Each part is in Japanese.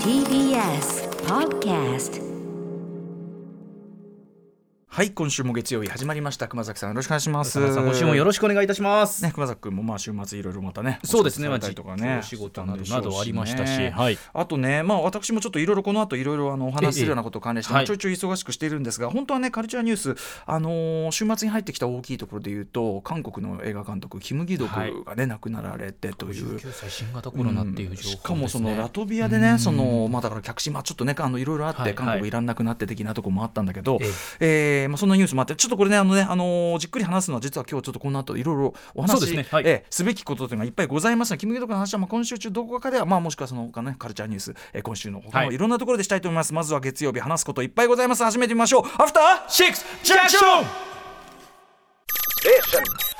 TBS Podcast はい今週も月曜日始まりました。熊崎さんよろしくお願いします。今週もよろしくお願いいたします。ね熊崎君もまあ週末いろいろまたねそうですね。お仕事されたりとかね仕事などなどありましたしね。はい。あとねまあ私もちょっといろいろこの後いろいろあのお話しするようなことを関連して、ちょいちょい忙しくしているんですが本当はねカルチャーニュースあのー週末に入ってきた大きいところで言うと韓国の映画監督キム・ギドクがね、亡くなられてという。19歳新型コロナっていうね。しかもそのラトビアでね、そのまあだから客室まあちょっとねあのいろいろあって、はい。韓国いらんなくなって的なところもあったんだけど、え。えーまあそんなニュースもあってちょっとこれねあのねあのーじっくり話すのは実は今日ちょっとこの後いろいろお話すね。はい。えーすべきことというのがいっぱいございますのでキムギドクの話はまあ今週中どこかではまあもしくはその他ねカルチャーニュース、えー今週の他のはいいろんなところでしたいと思います、まずは月曜日話すこといっぱいございます。始めてみましょう。アフターシックスジャンクション After Six Junction.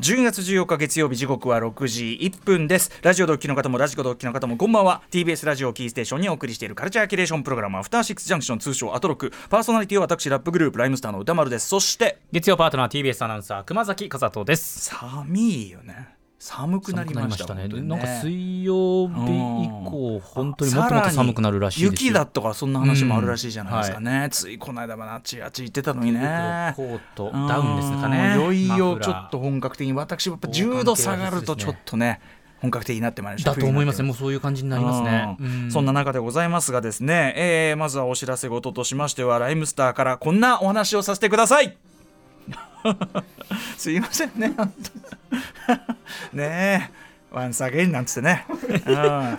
10月14日月曜日時刻は6時1分です。ラジオドッキの方もラジコドッキの方もこんばんは。TBS ラジオキーステーションにお送りしているカルチャーキュレーションプログラムアフターシックスジャンクション通称アトロック。パーソナリティは私ラップグループライムスターの歌丸です。そして月曜パートナー TBS アナウンサー熊崎和人です。寒いよね寒くなりましたね。本当になんか水曜日以降本当にもっともっと寒くなるらしいですよ。雪だとかそんな話もあるらしいじゃないですかね、ついこの間まであっちあっち行ってたのにね。コートダウンですかね。うん。いよいよちょっと本格的に私はやっぱ10防寒系度下がるとちょっとね本格的になってまいりました。だと思いますね。もうそういう感じになりますね。うん。うそんな中でございますがですね、えーまずはお知らせ事としましてはライムスターからこんなお話をさせてください。すいませんね本当ねえ。ワンサゲインなんつってね、うん、や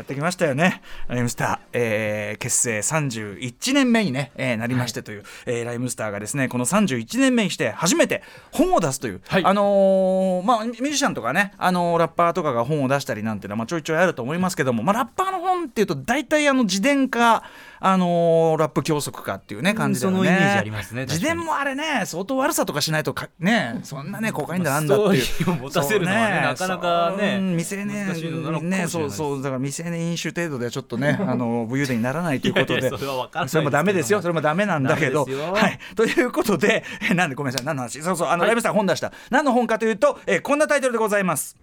ってきましたよね。ライムスター、えー結成31年目に、ねえーなりましてという、えーライムスターがですねこの31年目にして初めて本を出すという、はい。あのーまあ、ミュージシャンとかね、あのーラッパーとかが本を出したりなんていうのは、まあ、ちょいちょいあると思いますけども、まあ、ラッパーの本っていうと大体あの自伝か、あのーラップ教則かっていうね感じだよね。そのイメージありますね自伝もあれね相当悪さとかしないとかねそんなねコカインだなんだっていう。ストを持たせるのはねそうなかなかね未成年ね。そうそうだから未成年飲酒程度ではちょっとね あの武勇伝にならないということで。それは分かんないそれもダメですよそれもダメなんだけど。はい。ということでえ なんでごめんなさい何の話？そうそうあの、ライブスター本出した。何の本かというと、えーこんなタイトルでございます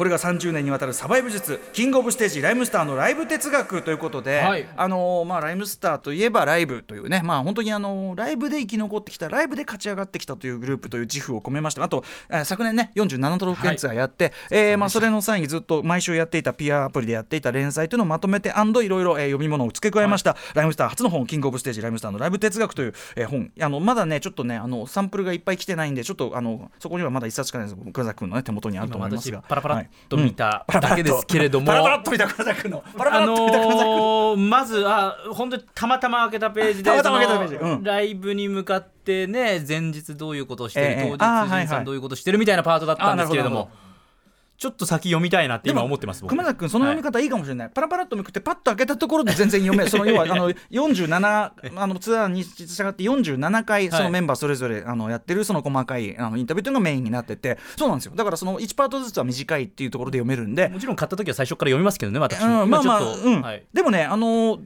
これが30年にわたるサバイブ術キングオブステージライムスターのライブ哲学ということで、はい。あのーまあ、ライムスターといえばライブというね、まあ、本当にあのーライブで生き残ってきたライブで勝ち上がってきたというグループという自負を込めましてあと、えー昨年ね47都道府県ツアーやって、えーまあ、それの際にずっと毎週やっていたピアアプリでやっていた連載というのをまとめていろいろえー読み物を付け加えました、ライムスター初の本キングオブステージライムスターのライブ哲学という、えー本。あのまだねちょっとねあのサンプルがいっぱい来てないんでちょっとあのそこにはまだ一冊しかないです。熊崎君の、ね、手元にあると思いますが。パラパラっとはい見ただけですけれども、パラパラっと見た熊崎君の。パラパあラっと見た熊崎君の、のーまずあ本当にたまたま開けたページでたまたま開けたページ。そのうん。ライブに向かってね前日どういうことをしてる、ええ。当日仁さんどういうことをしてるみたいなパートだったんですけれども。あーなるほどなるちょっと先読みたいなって今思ってます僕。熊崎君その読み方いいかもしれない、パラパラっとめくってパッと開けたところで全然読めその要は あの47あのツアーに従って47回そのメンバーそれぞれあのやってるその細かいあのインタビューというのがメインになってて。そうなんですよ。だからその1パートずつは短いっていうところで読めるんで。もちろん買った時は最初から読みますけどね私。も、うん、まあまあ、今ちょっとうん。はい。でもねあのー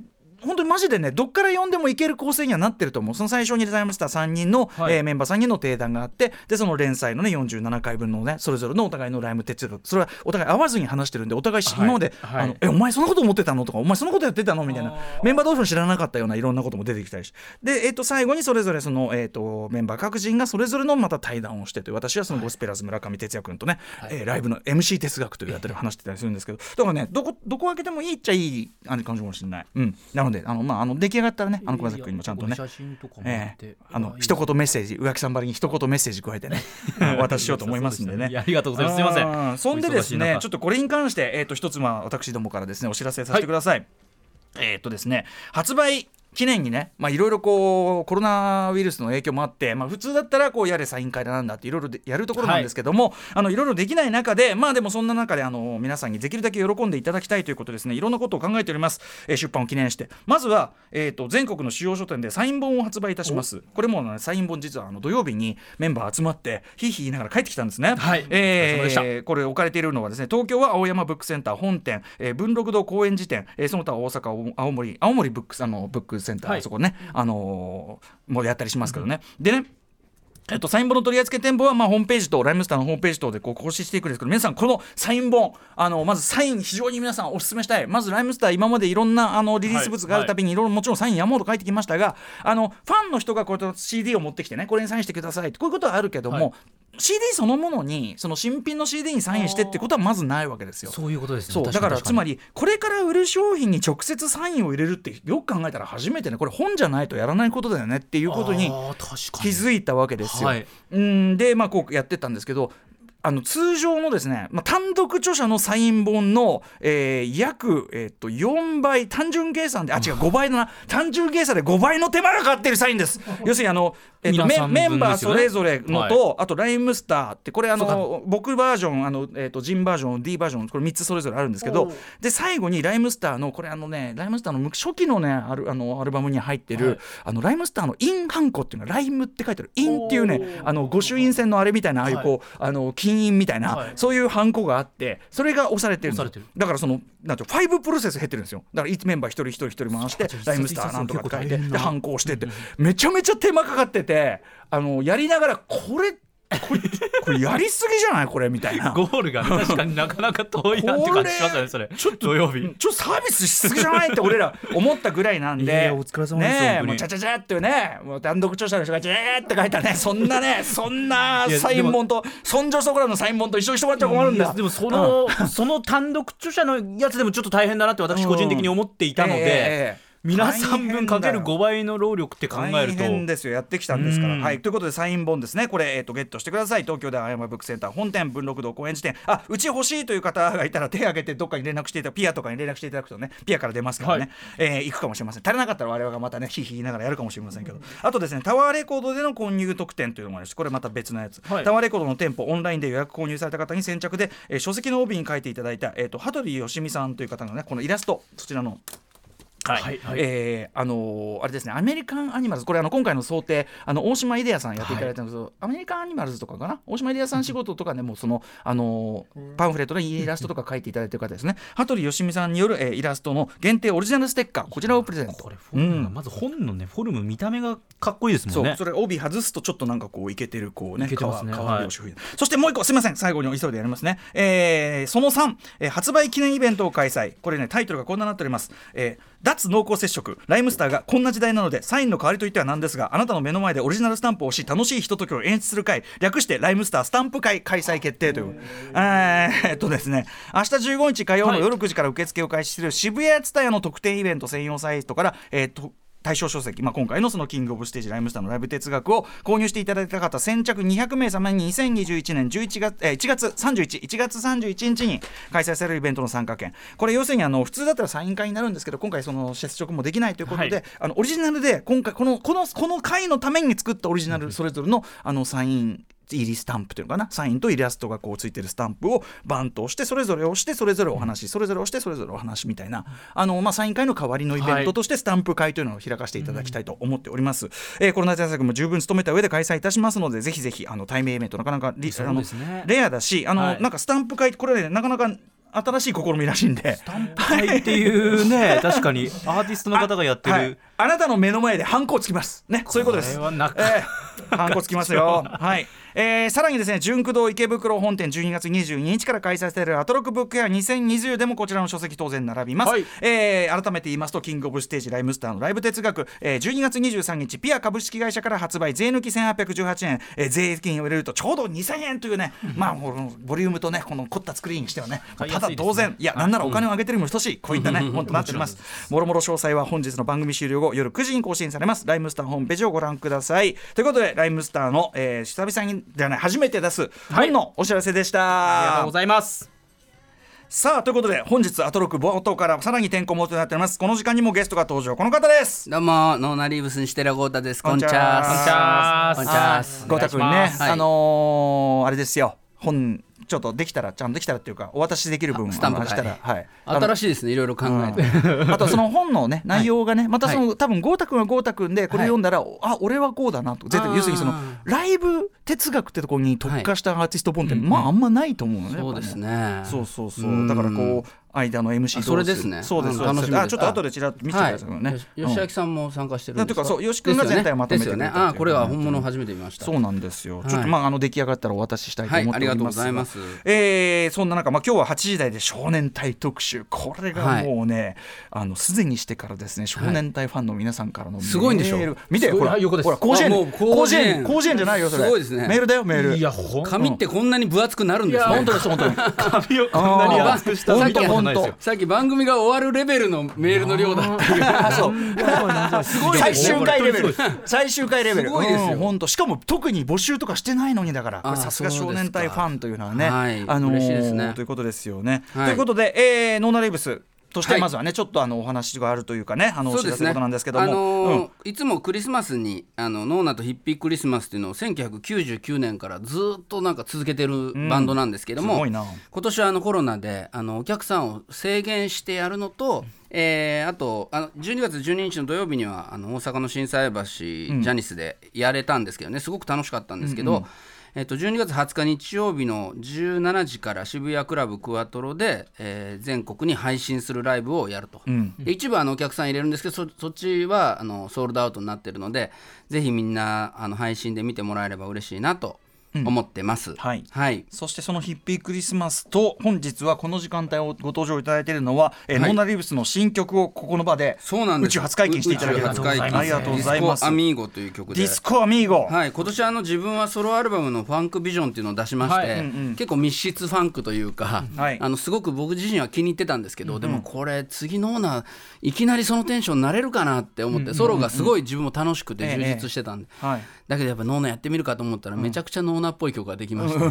本当にマジでねどっから読んでもいける構成にはなってると思う。その最初にデザインスター3人の、はい。えーメンバー3人の定談があってでその連載のね47回分のねそれぞれのお互いのライム哲学それはお互い合わずに話してるんでお互いし、はい今まで、はい。あのえお前そんなこと思ってたの？とかお前そんなことやってたの？みたいな。メンバー同士の知らなかったようないろんなことも出てきたりしで、えっと最後にそれぞれその、えっとメンバー各人がそれぞれのまた対談をしてという私はそのゴスペラーズ村上哲也君とね、えーライブの MC 哲学というやってる話してたりするんですけど。だからねどこどこ開けてもいいっちゃいい感じかもしれない、うん、なのであの、まあ、あの出来上がったらねあの熊崎君にもちゃんとね写真とかもあええ。あの一言メッセージ浮気さんばりに一言メッセージ加えてね お渡ししようと思いますんでね。ありがとうございます。すいません。んそんでですねちょっととこれに関して、えー、と一つまあ私どもからですねお知らせさせてください、えーっとですね発売記念にねまあいろいろこうコロナウイルスの影響もあって、まあ、普通だったらこうやれサイン会だなんだっていろいろでやるところなんですけども、あのいろいろできない中でまあでもそんな中であの皆さんにできるだけ喜んでいただきたいということですね。いろんなことを考えております、えー出版を記念して。まずは、えー、と全国の主要書店でサイン本を発売いたします。これも、ね、サイン本実はあの土曜日にメンバー集まってひいひい言いながら帰ってきたんですね。はい。えこれ置かれているのはですね東京は青山ブックセンター本店、えー文禄堂公園寺店、えーその他大阪青青森青森ブックあのブックセンター、はい。そこね。あのーもうやったりしますけどね、でねえっと、サイン本の取り扱い店舗は、まあ、ホームページとライムスターのホームページ等でこう更新していくんですけど皆さんこのサイン本あのまずサイン非常に皆さんお勧めしたい。まずライムスター今までいろんなあのリリース物があるたびにい。ろいろもちろんサイン山ほど書いてきましたがあのファンの人がこうやって CD を持ってきてねこれにサインしてくださいってこういうことはあるけども、はい CD そのものにその新品の CD にサインしてってことはまずないわけですよ。そういうことですね。そう。だからつまりこれから売る商品に直接サインを入れるってよく考えたら初めてね。これ本じゃないとやらないことだよねっていうことに。気づいたわけですよ。はい。うん。でまあこうやってったんですけどあの通常のですね、まあ、単独著者のサイン本の、えー約、えー、と4倍単純計算であ違う5倍だな。単純計算で5倍の手間がかかってるサインです。要するにあの、えーと皆さん分メメンバーそれぞれのと、あとライムスターってこれあの僕バージョンあの、えー、とジンバージョン D バージョンこれ3つそれぞれあるんですけどで最後にライムスターのこれあのねライムスターの初期のねアルあのアルバムに入ってる、はい。あのライムスターのインハンコっていうのはライムって書いてある。インっていうねあの御朱印船のあれみたいなああいうこう、あの金印みたいな、はい。そういうハンコがあってそれが押されてるだからそのなんていうのファイブプロセス減ってるんですよ。だから1メンバー一人一人一人回してライムスターなんとか書いてでハンコをしてって。めちゃめちゃ手間かかっててあのやりながらこれこれこれやりすぎじゃない？これみたいな。ゴールがね 確かになかなか遠いなって感じしますよねそれ。ちょっと土曜日。ちょっとサービスしすぎじゃない？って俺ら思ったぐらいなんで。お疲れ様ですねもうちゃちゃちゃっていうねもう単独著者の人がチェーって書いたねそんなね そんなサイン本とそんじょそこらのサイン本と一緒にしてもらっちゃ困るんだでもその、その単独著者のやつでもちょっと大変だなって私個人的に思っていたので、ええええ皆さん分かける大変だよ。5倍の労力って考えると。大変ですよ。やってきたんですから。うん。はい。ということでサイン本ですね。これ、えー、とゲットしてください。東京で青山ブックセンター本店文禄堂公園寺店あうち欲しいという方がいたら手を挙げてどっかに連絡していただピアとかに連絡していただくとねピアから出ますからね、はい。えー行くかもしれません。足りなかったら我々がまたねひいひい言いながらやるかもしれませんけど。あとですねタワーレコードでの購入特典というのもあるしこれまた別のやつ、はい。タワーレコードの店舗オンラインで予約購入された方に先着で、えー書籍の帯に書いていただいた、えー、と羽鳥よしみさんという方がねこのイラストそちらのはいはいはい。えーあのーあれですねアメリカンアニマルズこれあの今回の想定あの大島イデアさんやっていただいたんですけど、アメリカンアニマルズとかかな？大島イデアさん仕事とかねもうそのあのーパンフレットのイラストとか書いていただいてる方ですね。羽鳥よしみさんによる、えーイラストの限定オリジナルステッカーこちらをプレゼント。これフォルムが、まず本のねフォルム見た目がかっこいいですもんね。そうそれ帯外すとちょっとなんかこういけてるこうねいけてますね。革はい。そしてもう一個すみません最後に急いでやりますね、えーその3、えー発売記念イベントを開催。これねタイトルがこんなになっております、えー脱濃厚接触。ライムスターがこんな時代なのでサインの代わりといってはなんですがあなたの目の前でオリジナルスタンプを押し楽しいひとときを演出する会。略してライムスタースタンプ会開催決定という。えーっとですね。明日15日火曜の夜9時から受付を開始する渋谷ツタヤの特典イベント専用サイトから、えーと対象書籍、まあ、今回のそのキングオブステージライムスターのライブ哲学を購入していただいた方先着200名様に2021年11月、えー1月31 1月31日に開催されるイベントの参加券これ要するにあの普通だったらサイン会になるんですけど今回その接触もできないということで、はい。あのオリジナルで今回このこのこの回のために作ったオリジナルそれぞれのあのサイン入りスタンプというのかな？サインとイラストがこうついてるスタンプをバンと押してそれぞれ押してそれぞれお話それぞれ押してそれぞれお話みたいな。あの、まあ、サイン会の代わりのイベントとしてスタンプ会というのを開かせていただきたいと思っております、えーコロナ対策も十分努めた上で開催いたしますのでぜひぜひあの対面イベントなかなかリあのレアだしあの、はい。なんかスタンプ会これねなかなか新しい試みらしいんで。はいっていうね 確かにアーティストの方がやってる、はいあなたの目の前でハンコをつきます。ねそういうことです。これえー、ハンコつきますよ。はい、えー、さらにですね純駆動池袋本店12月22日から開催されるアトロックブックエア2020でもこちらの書籍当然並びます、はい。えー改めて言いますとキングオブステージライムスターのライブ哲学、えー、12月23日ピア株式会社から発売税抜き1818円、えー、税金を入れるとちょうど2000円というねまあボリュームとねこの凝った作りにしてはねただ当然いやなんならお金を上げてるにも等しいこういったね本となっておりま す。もろもろ詳細は本日の番組終了後夜9時に更新されます。ライムスターホームページをご覧ください。ということでライムスターの、えー久々にじゃない初めて出す本のお知らせでした、ありがとうございます。さあということで本日アトロック冒頭からさらにてんこ盛りとなっております。この時間にもゲストが登場。この方です。どうも、ノーナリーブスにしてらゴータです。こんちこんちゃゃーす。こんちこんちゃーす。ゴータ君ね、はい。あのーあれですよ。本ちょっとできたらちゃんとできたらっていうかお渡しできる分スタンプしたらはい。新しいですね、いろいろ考えて。あとその本のね 内容がねまたその多分豪太君は豪太君でこれ読んだらあ俺はこうだなと。絶対要するにそのライブ哲学ってところに特化したアーティスト本ってまああんまないと思うのねそうですね。そうそうそう。だからこう間の MC それですね。そうですそうであちょっと後でちらっと見せてくださいね、吉明さんも参加してるんですか？だというかそう吉君が全体をまとめてたっていう。あこれは本物を初めて見ました。そうなんですよ、はい。ちょっとまああの出来上がったらお渡ししたいと思っておりますいありがとうございます。えーそんな中、まあ、今日は8時台で少年隊特集。これがもうね、あのすでにしてからですね少年隊ファンの皆さんからのメール、すごいんでしょ見てほらはい。横です。ほら甲子園。甲子園。甲子園。じゃないよそれ。すごいですね。メールだよメール。いや紙ってこんなに分厚くなるんですね。本当です本当に。紙をこんなに厚くしたさっきことさっき番組が終わるレベルのメールの量だった あそう。すご 最終回レベル。最終回レベル。すごいですよ。うん本当。しかも特に募集とかしてないのにだからさすが少年隊ファンというのはねはい。あのー嬉しいですね。ということですよね、はい。ということで、えー、ノーナレイブスとしてはいまずはね、ちょっとあのお話があるというかねあのお知らせのことなんですけども、あのーうん。いつもクリスマスにあのノーナとヒッピークリスマスっていうのを1999年からずっとなんか続けてるバンドなんですけども、すごいな。今年はあのコロナであのお客さんを制限してやるのと、えーあとあの12月12日の土曜日にはあの大阪の心斎橋、ジャニスでやれたんですけどねすごく楽しかったんですけど、えっと12月20日日曜日の17時から渋谷クラブクワトロで、えー全国に配信するライブをやると、ん。で一部あのお客さん入れるんですけどそそっちはあのソールドアウトになってるのでぜひみんなあの配信で見てもらえれば嬉しいなと思ってます、はい。はい。そしてそのヒッピークリスマスと本日はこの時間帯をご登場いただいているのは、えーはい。ノーナリーブスの新曲をここの場でそうなんです。宇宙初解禁していただける宇宙初解禁ありがとうございます。ディスコアミーゴという曲でディスコアミーゴ、はい、今年あの自分はソロアルバムの「ファンクビジョン」っていうのを出しまして、はい。うんうん。結構密室ファンクというか、はい。あのすごく僕自身は気に入ってたんですけど、でもこれ次のノーナいきなりそのテンションになれるかなって思って、ソロがすごい自分も楽しくて充実してたんで、はいだけどやっぱノーナーやってみるかと思ったらめちゃくちゃノーナーっぽい曲ができました、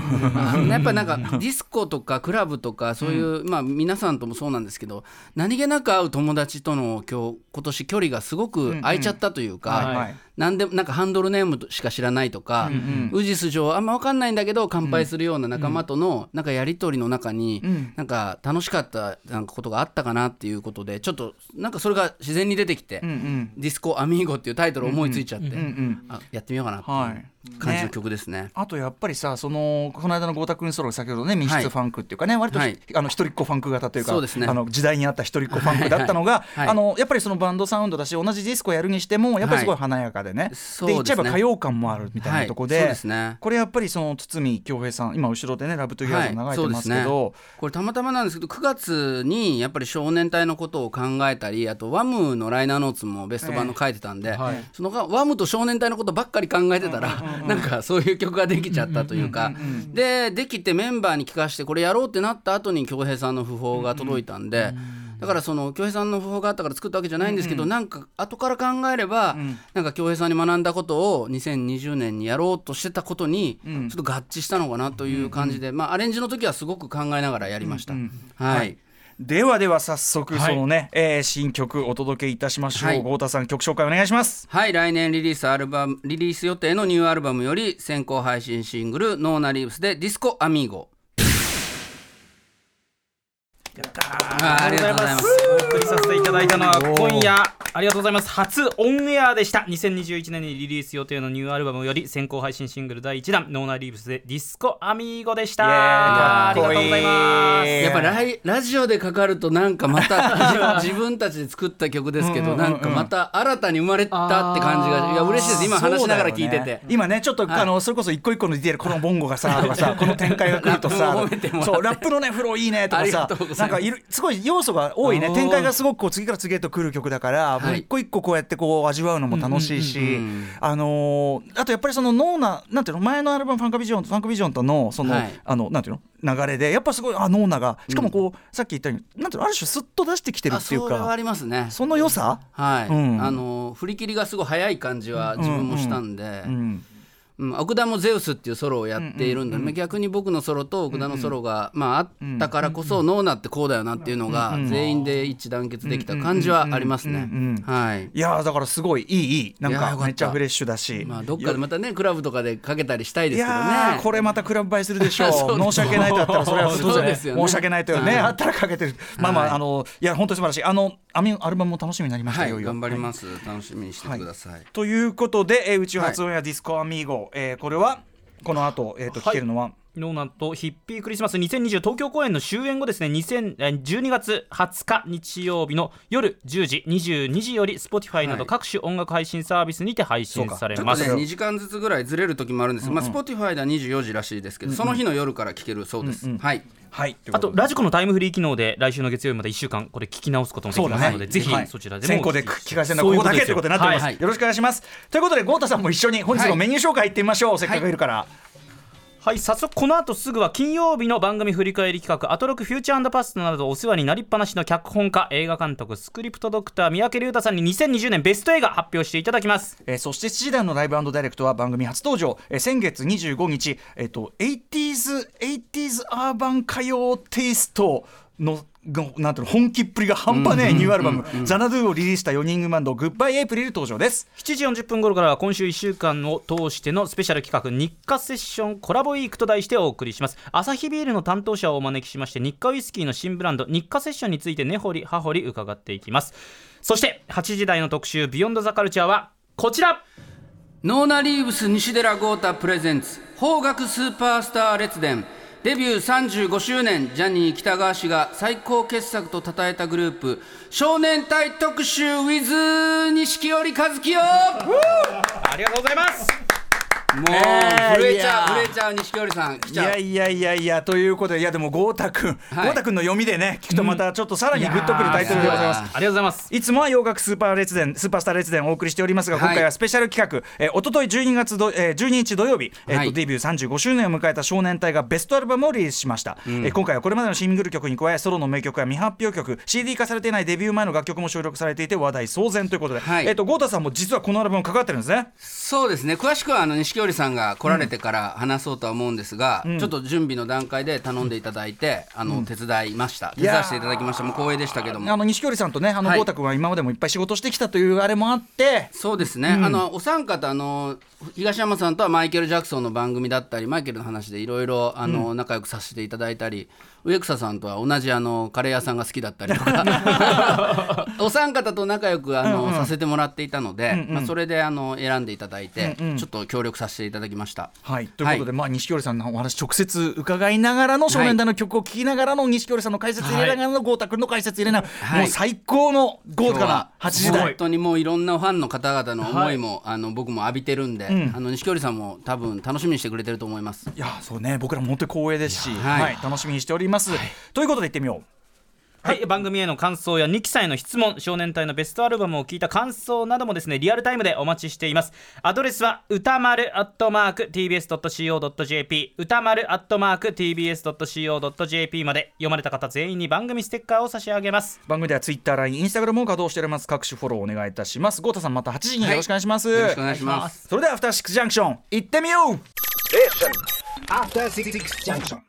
あやっぱなんかディスコとかクラブとかそういう、まあ皆さんともそうなんですけど何気なく会う友達との今日今年距離がすごく空いちゃったというか、はいはい。なんでなんかハンドルネームしか知らないとか、ウジス上あんま分かんないんだけど乾杯するような仲間とのなんかやり取りの中に、なんか楽しかったなんかことがあったかなっていうことでちょっとなんかそれが自然に出てきて「うんうん。ディスコアミーゴ」っていうタイトル思いついちゃって、うんうんあやってみようかなってはい。感じの曲ですね。あとやっぱりさそのこの間の郷太君ソロ先ほどね密室ファンクっていうかね、割と、はい。あの一人っ子ファンク型というかね。あの時代に合った一人っ子ファンクだったのが、はい。あのやっぱりそのバンドサウンドだし同じディスコやるにしてもやっぱりすごい華やかでね、そうで言っちゃえば歌謡感もあるみたいなとこで,、ですね。これやっぱりその筒美京平さん今後ろでね「ラブトゥギャーズ」流れてますけど、これたまたまなんですけど9月にやっぱり少年隊のことを考えたりあとワムのライナーノーツもベスト盤の書いてたんで、はい。そのがワムと少年隊のことばっかり考えてたら、なんかそういう曲ができちゃったというか、でできてメンバーに聞かせてこれやろうってなった後に恭平さんの訃報が届いたんで。だからその恭平さんの訃報があったから作ったわけじゃないんですけど、なんか後から考えれば、なんか恭平さんに学んだことを2020年にやろうとしてたことにちょっと合致したのかなという感じで、まあアレンジの時はすごく考えながらやりました。はいではでは早速はい。そのね、えー新曲お届けいたしましょう、はい。豪太さん曲紹介お願いします。はい来年リリースアルバムリリース予定のニューアルバムより先行配信シングル「 NONA REEVES」で「 Disco Amigo」あーありがとうございます。お送りさせていただいたのは今夜。ありがとうございます。初オンエアでした。2021年にリリース予定のニューアルバムより先行配信シングル第1弾ノーナーリーブスで Disco Amigo でした。ありがとうございますやっぱライラジオでかかるとなんかまた 自分たちで作った曲ですけどなんかまた新たに生まれたって感じがいや嬉しいです。今話しながら聞いてて。ね。今ねちょっと、あのそれこそ一個一個のディテールこのボンゴがさとかさこの展開が来るとさ そうラップのねフローいいねとかさなんかいるすごい要素が多いね。展開がすごくこう次から次へと来る曲だから、もうはい一個一個こうやってこう味わうのも楽しいし、うんうんうんあのーあとやっぱりそのノーナなんていうの前のアルバムファンクビジョンファンクビジョンとのその、はい。あのなんていうの流れでやっぱすごいあノーナがしかもこう、さっき言ったようになんていうのある種スッと出してきてるあっていうそれはあかりますね。その良さ、はい、うん。あの振り切りがすごい早い感じは自分もしたんで、うんうん、奥田もゼウスっていうソロをやっているんで、まあ逆に僕のソロと奥田のソロが、まあ、あったからこそ、ノーナってこうだよなっていうのが全員で一致団結できた感じはありますね。はい。いやーだからすごいいいいい。なんかめっちゃフレッシュだし、まあ、どっかでまたねクラブとかでかけたりしたいですけどいやーね。これまたクラブ映えするでしょう。申し訳ないとあったらそれは当然 そうですよね。申し訳ないとよね、はい。あったらかけてる。まあまあ、はい。あのいや本当に素晴らしい。あのアミアルバムも楽しみになりました、はい頑張ります、楽しみにしててください。ということで、えー宇宙発音やディスコアミーゴ、えーこれはこの後、えー、と聞けるのは、ノーナとヒッピークリスマス。2020東京公演の終演後ですね。2000えー12月20日日曜日の夜10時22時より Spotify など各種音楽配信サービスにて配信されちょっとねます、2時間ずつぐらいずれる時もあるんですけど、まあ、Spotify では24時らしいですけど、その日の夜から聞けるそうです、はい。はい。あとラジコのタイムフリー機能で来週の月曜日まで1週間これ聞き直すこともできますので、ぜひはい。そちらでも先行で聞かせるのはここだけということになっております、はい。よろしくお願いします。ということで豪太さんも一緒に本日のメニュー紹介いってみましょう、せっかくいるから、はい早速この後すぐは金曜日の番組振り返り企画「アトロクフューチャーパスト」などお世話になりっぱなしの脚本家映画監督スクリプトドクター三宅龍太さんに2020年ベスト映画発表していただきます。えーそして7時台のライブダイレクトは番組初登場、えー先月25日、えーと 80s, 80s アーバン歌謡テイストのなんていうの本気っぷりが半端ねえニューアルバム「ザナドゥをリリースした4人組バンド「グッバイエイプリル登場です。7時40分頃からは今週1週間を通してのスペシャル企画日課セッションコラボウィークと題してお送りします。アサヒビールの担当者をお招きしましてニッカウイスキーの新ブランド日課セッションについて根掘り葉掘り伺っていきます。そして8時台の特集 Beyond The Culture はこちら。ノーナ・リーブス西寺豪太プレゼンツ邦楽スーパースター列伝デビュー35周年ジャニー喜多川氏が最高傑作と称えたグループ少年隊特集 with 錦織一樹よ。ありがとうございます。もう、震えちいやゃう震えちゃう錦織さん。来いちゃう。やいやいやいやということでいやでも豪太君はい。豪太君の読みでね聞くとまたちょっとさらにグッとくるタイトルでございます。ありがとうございます。いつもは洋楽スーパー列伝スーパースター列伝をお送りしておりますが、はい今回はスペシャル企画、えー、おととい12月ど、えー、12日土曜日、えーとはい。デビュー35周年を迎えた少年隊がベストアルバムをリリースしました、えー今回はこれまでのシングル曲に加えソロの名曲や未発表曲 CD 化されていないデビュー前の楽曲も収録されていて話題騒然ということで、はい。えー、と豪太さんも実はこのアルバム関わってるんですね。そうですね。詳しくはあの錦織さんが来られてから話そうとは思うんですが、ちょっと準備の段階で頼んでいただいて、あの手伝いました。手伝わせていただきました。もう光栄でしたけども。あの錦織さんとねあのはい。豪太君は今までもいっぱい仕事してきたというあれもあって。そうですね、あのお三方あの東山さんとはマイケル・ジャクソンの番組だったりマイケルの話でいろいろあの、仲良くさせていただいたり植草さんとは同じあのカレー屋さんが好きだったりとか。お三方と仲良くあの、させてもらっていたので、まあ、それであの選んでいただいて、ちょっと協力させていただきました。はい、ということで、まあ、錦織さんのお話直接伺いながらの少年団の曲を聴きながらの錦織さんの解説入れながらの豪太君の解説入れながら、はいもう最高の豪華な8時本代。当にもういろんなファンの方々の思いも、あの僕も浴びてるんで、あの錦織さんも多分楽しみにしてくれてると思います。いやそうね僕らも本当に光栄ですし、はいはい楽しみにしております。ということで行ってみよう。はい、番組への感想や2期さんへの質問少年隊のベストアルバムを聞いた感想などもですねリアルタイムでお待ちしていますアドレスは歌丸アットマーク TBS.CO.JP 歌丸アットマーク TBS.CO.JP まで読まれた方全員に番組ステッカーを差し上げます番組ではツイッター、LINE、インスタグラムも稼働しております。各種フォローお願いいたします。豪太さんまた8時によろしくお願いします。よろしくお願いします。それではアフターシックスジャンクション行ってみよう。After Six Junction.